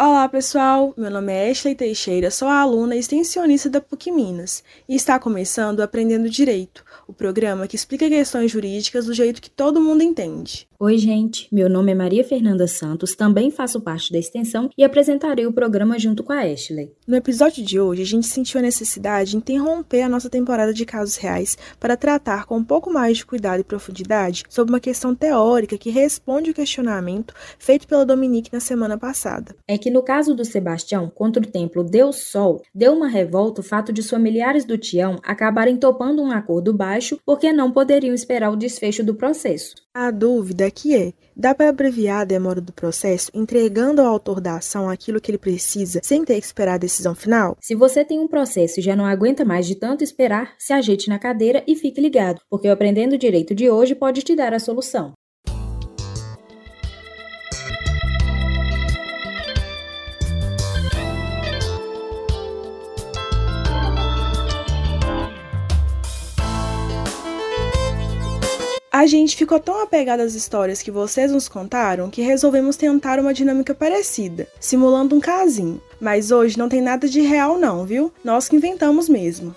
Oh, Olá, pessoal! Meu nome é Ashley Teixeira, sou aluna extensionista da PUC Minas e está começando Aprendendo Direito, o programa que explica questões jurídicas do jeito que todo mundo entende. Oi, gente. Meu nome é Maria Fernanda Santos, também faço parte da extensão e apresentarei o programa junto com a Ashley. No episódio de hoje, a gente sentiu a necessidade de interromper a nossa temporada de casos reais para tratar com um pouco mais de cuidado e profundidade sobre uma questão teórica que responde o questionamento feito pela Dominique na semana passada. É que no caso do Sebastião contra o templo Deus Sol, deu uma revolta o fato de os familiares do Tião acabarem topando um acordo baixo porque não poderiam esperar o desfecho do processo. A dúvida aqui é: dá para abreviar a demora do processo entregando ao autor da ação aquilo que ele precisa sem ter que esperar a decisão final? Se você tem um processo e já não aguenta mais de tanto esperar, se ajeite na cadeira e fique ligado, porque o Aprendendo Direito de hoje pode te dar a solução. A gente ficou tão apegado às histórias que vocês nos contaram que resolvemos tentar uma dinâmica parecida, simulando um casinho. Mas hoje não tem nada de real não, viu? Nós que inventamos mesmo.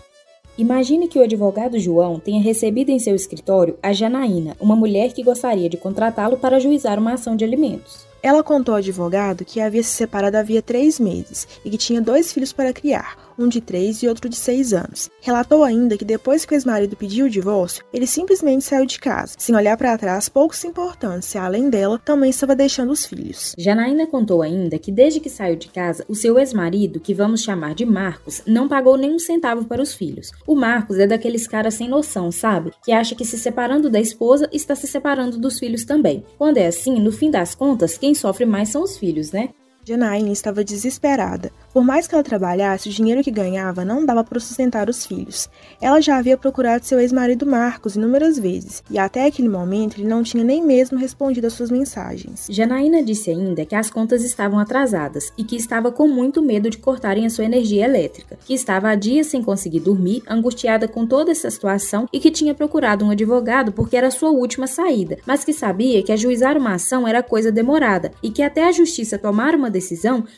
Imagine que o advogado João tenha recebido em seu escritório a Janaína, uma mulher que gostaria de contratá-lo para juizar uma ação de alimentos. Ela contou ao advogado que havia se separado havia três meses e que tinha dois filhos para criar, um de 3 e outro de 6 anos. Relatou ainda que depois que o ex-marido pediu o divórcio, ele simplesmente saiu de casa, sem olhar para trás, pouco se importando se além dela também estava deixando os filhos. Janaína contou ainda que desde que saiu de casa, o seu ex-marido, que vamos chamar de Marcos, não pagou nenhum centavo para os filhos. O Marcos é daqueles caras sem noção, sabe? Que acha que se separando da esposa está se separando dos filhos também. Quando é assim, no fim das contas, quem sofre mais são os filhos, né? Janaína estava desesperada. Por mais que ela trabalhasse, o dinheiro que ganhava não dava para sustentar os filhos. Ela já havia procurado seu ex-marido Marcos inúmeras vezes, e até aquele momento ele não tinha nem mesmo respondido às suas mensagens. Janaína disse ainda que as contas estavam atrasadas e que estava com muito medo de cortarem a sua energia elétrica, que estava há dias sem conseguir dormir, angustiada com toda essa situação e que tinha procurado um advogado porque era sua última saída, mas que sabia que ajuizar uma ação era coisa demorada e que até a justiça tomar uma decisão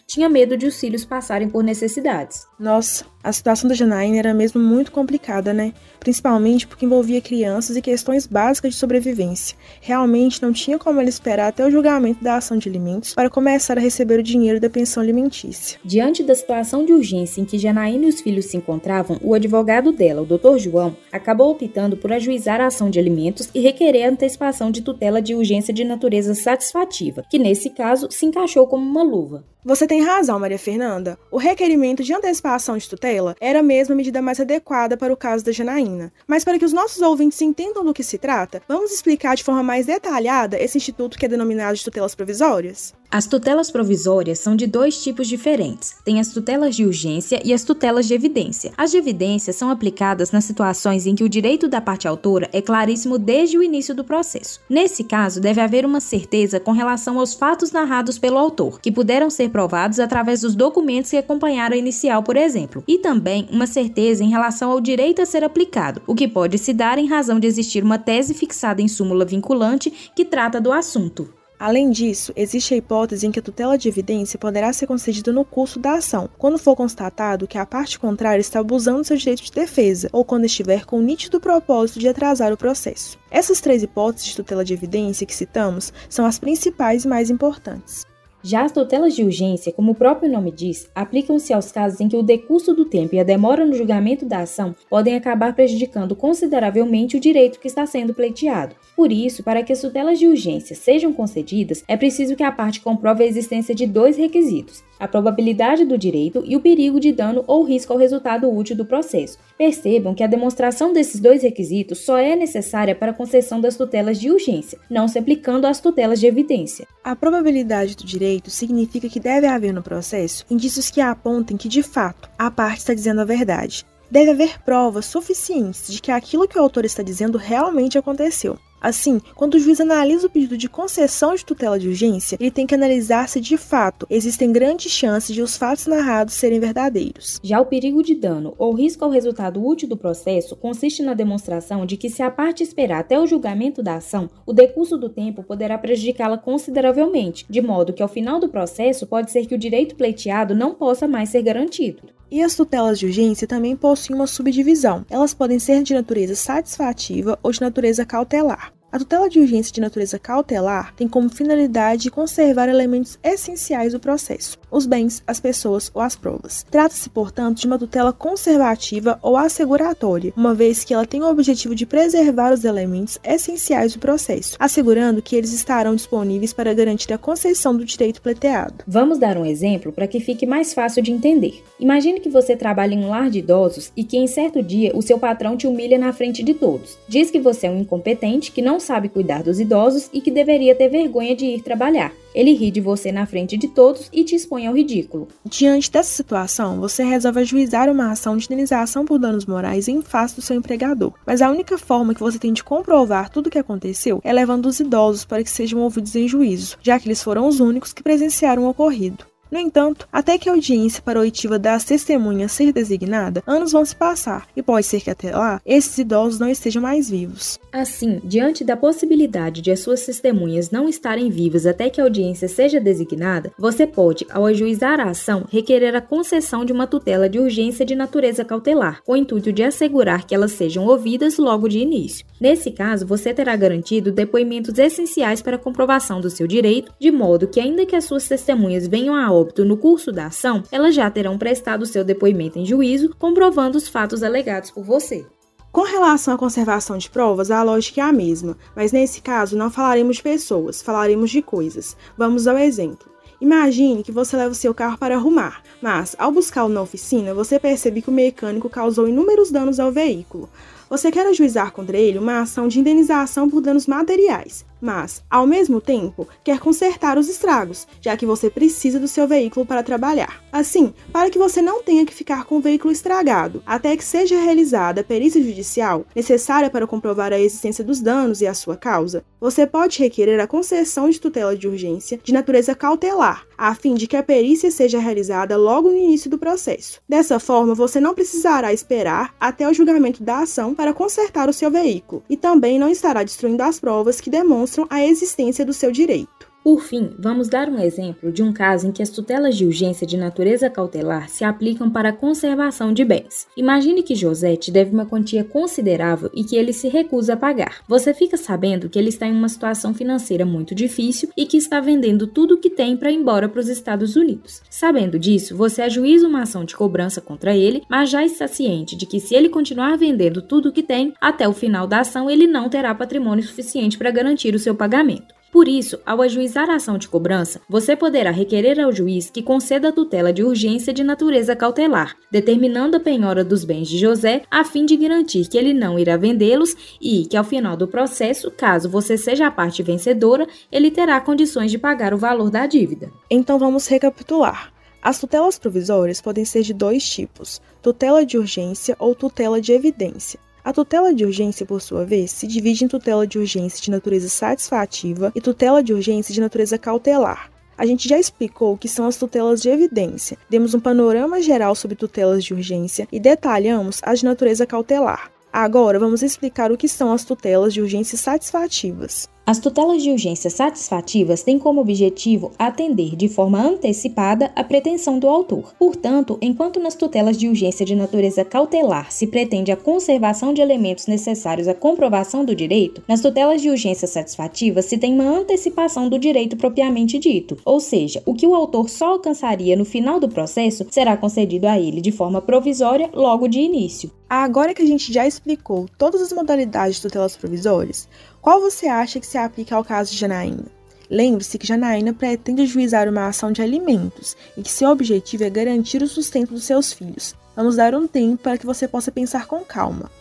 tinha medo de os filhos passarem passarem por necessidades. Nossa, a situação da Janaína era mesmo muito complicada, né? Principalmente porque envolvia crianças e questões básicas de sobrevivência. Realmente não tinha como ela esperar até o julgamento da ação de alimentos para começar a receber o dinheiro da pensão alimentícia. Diante da situação de urgência em que Janaína e os filhos se encontravam, o advogado dela, o Dr. João, acabou optando por ajuizar a ação de alimentos e requerer a antecipação de tutela de urgência de natureza satisfativa, que nesse caso se encaixou como uma luva. Você tem razão, Maria Fernanda. O requerimento de antecipação de tutela era mesmo a medida mais adequada para o caso da Janaína. Mas para que os nossos ouvintes entendam do que se trata, vamos explicar de forma mais detalhada esse instituto que é denominado de tutelas provisórias? As tutelas provisórias são de dois tipos diferentes. Tem as tutelas de urgência e as tutelas de evidência. As de evidência são aplicadas nas situações em que o direito da parte autora é claríssimo desde o início do processo. Nesse caso, deve haver uma certeza com relação aos fatos narrados pelo autor, que puderam ser provados através dos documentos que acompanharam a inicial, por exemplo, e também uma certeza em relação ao direito a ser aplicado, o que pode se dar em razão de existir uma tese fixada em súmula vinculante que trata do assunto. Além disso, existe a hipótese em que a tutela de evidência poderá ser concedida no curso da ação, quando for constatado que a parte contrária está abusando seu direito de defesa ou quando estiver com nítido propósito de atrasar o processo. Essas três hipóteses de tutela de evidência que citamos são as principais e mais importantes. Já as tutelas de urgência, como o próprio nome diz, aplicam-se aos casos em que o decurso do tempo e a demora no julgamento da ação podem acabar prejudicando consideravelmente o direito que está sendo pleiteado. Por isso, para que as tutelas de urgência sejam concedidas, é preciso que a parte comprove a existência de dois requisitos: a probabilidade do direito e o perigo de dano ou risco ao resultado útil do processo. Percebam que a demonstração desses dois requisitos só é necessária para a concessão das tutelas de urgência, não se aplicando às tutelas de evidência. A probabilidade do direito direito significa que deve haver no processo indícios que apontem que, de fato, a parte está dizendo a verdade. Deve haver provas suficientes de que aquilo que o autor está dizendo realmente aconteceu. Assim, quando o juiz analisa o pedido de concessão de tutela de urgência, ele tem que analisar se de fato existem grandes chances de os fatos narrados serem verdadeiros. Já o perigo de dano ou risco ao resultado útil do processo consiste na demonstração de que se a parte esperar até o julgamento da ação, o decurso do tempo poderá prejudicá-la consideravelmente, de modo que ao final do processo pode ser que o direito pleiteado não possa mais ser garantido. E as tutelas de urgência também possuem uma subdivisão. Elas podem ser de natureza satisfativa ou de natureza cautelar. A tutela de urgência de natureza cautelar tem como finalidade conservar elementos essenciais do processo, os bens, as pessoas ou as provas. Trata-se, portanto, de uma tutela conservativa ou asseguratória, uma vez que ela tem o objetivo de preservar os elementos essenciais do processo, assegurando que eles estarão disponíveis para garantir a concessão do direito pleiteado. Vamos dar um exemplo para que fique mais fácil de entender. Imagine que você trabalha em um lar de idosos e que em certo dia o seu patrão te humilha na frente de todos. Diz que você é um incompetente que não sabe cuidar dos idosos e que deveria ter vergonha de ir trabalhar. Ele ri de você na frente de todos e te expõe ao ridículo. Diante dessa situação, você resolve ajuizar uma ação de indenização por danos morais em face do seu empregador. Mas a única forma que você tem de comprovar tudo o que aconteceu é levando os idosos para que sejam ouvidos em juízo, já que eles foram os únicos que presenciaram o ocorrido. No entanto, até que a audiência para a oitiva das testemunhas ser designada, anos vão se passar e pode ser que até lá esses idosos não estejam mais vivos. Assim, diante da possibilidade de as suas testemunhas não estarem vivas até que a audiência seja designada, você pode, ao ajuizar a ação, requerer a concessão de uma tutela de urgência de natureza cautelar, com o intuito de assegurar que elas sejam ouvidas logo de início. Nesse caso, você terá garantido depoimentos essenciais para a comprovação do seu direito, de modo que, ainda que as suas testemunhas venham a óbito no curso da ação, elas já terão prestado seu depoimento em juízo, comprovando os fatos alegados por você. Com relação à conservação de provas, a lógica é a mesma, mas nesse caso não falaremos de pessoas, falaremos de coisas. Vamos ao exemplo. Imagine que você leva o seu carro para arrumar, mas ao buscá-lo na oficina, você percebe que o mecânico causou inúmeros danos ao veículo. Você quer ajuizar contra ele uma ação de indenização por danos materiais mas, ao mesmo tempo, quer consertar os estragos, já que você precisa do seu veículo para trabalhar. Assim, para que você não tenha que ficar com o veículo estragado até que seja realizada a perícia judicial necessária para comprovar a existência dos danos e a sua causa, você pode requerer a concessão de tutela de urgência de natureza cautelar, a fim de que a perícia seja realizada logo no início do processo. Dessa forma, você não precisará esperar até o julgamento da ação para consertar o seu veículo e também não estará destruindo as provas que demonstram a existência do seu direito. Por fim, vamos dar um exemplo de um caso em que as tutelas de urgência de natureza cautelar se aplicam para a conservação de bens. Imagine que José te deve uma quantia considerável e que ele se recusa a pagar. Você fica sabendo que ele está em uma situação financeira muito difícil e que está vendendo tudo o que tem para ir embora para os Estados Unidos. Sabendo disso, você ajuiza uma ação de cobrança contra ele, mas já está ciente de que se ele continuar vendendo tudo o que tem, até o final da ação ele não terá patrimônio suficiente para garantir o seu pagamento. Por isso, ao ajuizar a ação de cobrança, você poderá requerer ao juiz que conceda a tutela de urgência de natureza cautelar, determinando a penhora dos bens de José a fim de garantir que ele não irá vendê-los e que ao final do processo, caso você seja a parte vencedora, ele terá condições de pagar o valor da dívida. Então vamos recapitular. As tutelas provisórias podem ser de dois tipos: tutela de urgência ou tutela de evidência. A tutela de urgência, por sua vez, se divide em tutela de urgência de natureza satisfativa e tutela de urgência de natureza cautelar. A gente já explicou o que são as tutelas de evidência, demos um panorama geral sobre tutelas de urgência e detalhamos as de natureza cautelar. Agora vamos explicar o que são as tutelas de urgência satisfativas. As tutelas de urgência satisfativas têm como objetivo atender de forma antecipada a pretensão do autor. Portanto, enquanto nas tutelas de urgência de natureza cautelar se pretende a conservação de elementos necessários à comprovação do direito, nas tutelas de urgência satisfativa se tem uma antecipação do direito propriamente dito, ou seja, o que o autor só alcançaria no final do processo será concedido a ele de forma provisória logo de início. Agora que a gente já explicou todas as modalidades de tutelas provisórias, qual você acha que se aplica ao caso de Janaína? Lembre-se que Janaína pretende juizar uma ação de alimentos e que seu objetivo é garantir o sustento dos seus filhos. Vamos dar um tempo para que você possa pensar com calma.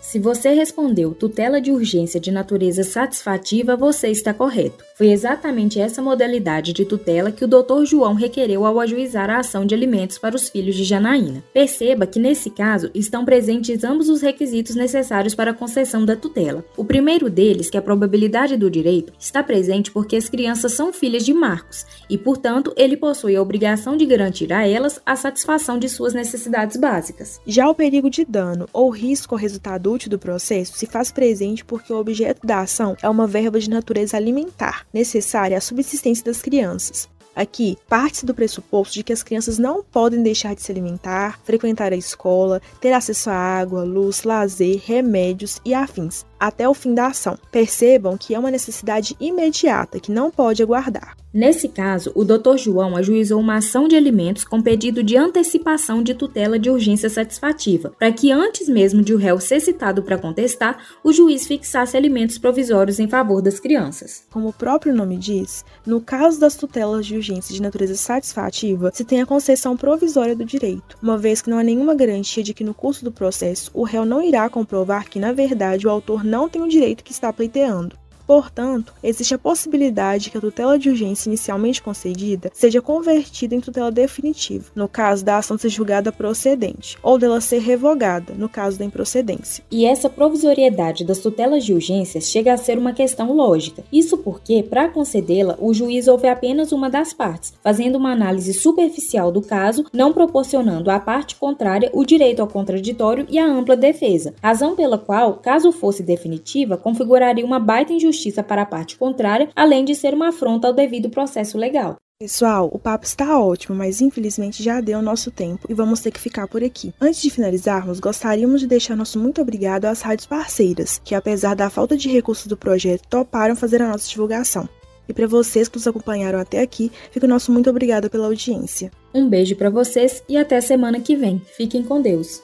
Se você respondeu tutela de urgência de natureza satisfativa, você está correto. Foi exatamente essa modalidade de tutela que o Dr. João requereu ao ajuizar a ação de alimentos para os filhos de Janaína. Perceba que nesse caso estão presentes ambos os requisitos necessários para a concessão da tutela. O primeiro deles, que é a probabilidade do direito, está presente porque as crianças são filhas de Marcos e, portanto, ele possui a obrigação de garantir a elas a satisfação de suas necessidades básicas. Já o perigo de dano ou risco ao resultado útil do processo se faz presente porque o objeto da ação é uma verba de natureza alimentar, necessária à subsistência das crianças. Aqui, parte-se do pressuposto de que as crianças não podem deixar de se alimentar, frequentar a escola, ter acesso à água, luz, lazer, remédios e afins, até o fim da ação. Percebam que é uma necessidade imediata que não pode aguardar. Nesse caso, o Dr. João ajuizou uma ação de alimentos com pedido de antecipação de tutela de urgência satisfativa, para que antes mesmo de o réu ser citado para contestar, o juiz fixasse alimentos provisórios em favor das crianças. Como o próprio nome diz, no caso das tutelas de urgência de natureza satisfativa, se tem a concessão provisória do direito, uma vez que não há nenhuma garantia de que no curso do processo o réu não irá comprovar que, na verdade, o autor não tem o direito que está pleiteando. Portanto, existe a possibilidade que a tutela de urgência inicialmente concedida seja convertida em tutela definitiva, no caso da ação ser julgada procedente, ou dela ser revogada, no caso da improcedência. E essa provisoriedade das tutelas de urgência chega a ser uma questão lógica. Isso porque, para concedê-la, o juiz ouve apenas uma das partes, fazendo uma análise superficial do caso, não proporcionando à parte contrária o direito ao contraditório e à ampla defesa, razão pela qual, caso fosse definitiva, configuraria uma baita injustiça justiça para a parte contrária, além de ser uma afronta ao devido processo legal. Pessoal, o papo está ótimo, mas infelizmente já deu nosso tempo e vamos ter que ficar por aqui. Antes de finalizarmos, gostaríamos de deixar nosso muito obrigado às rádios parceiras, que apesar da falta de recursos do projeto, toparam fazer a nossa divulgação. E para vocês que nos acompanharam até aqui, fica o nosso muito obrigado pela audiência. Um beijo para vocês e até semana que vem. Fiquem com Deus.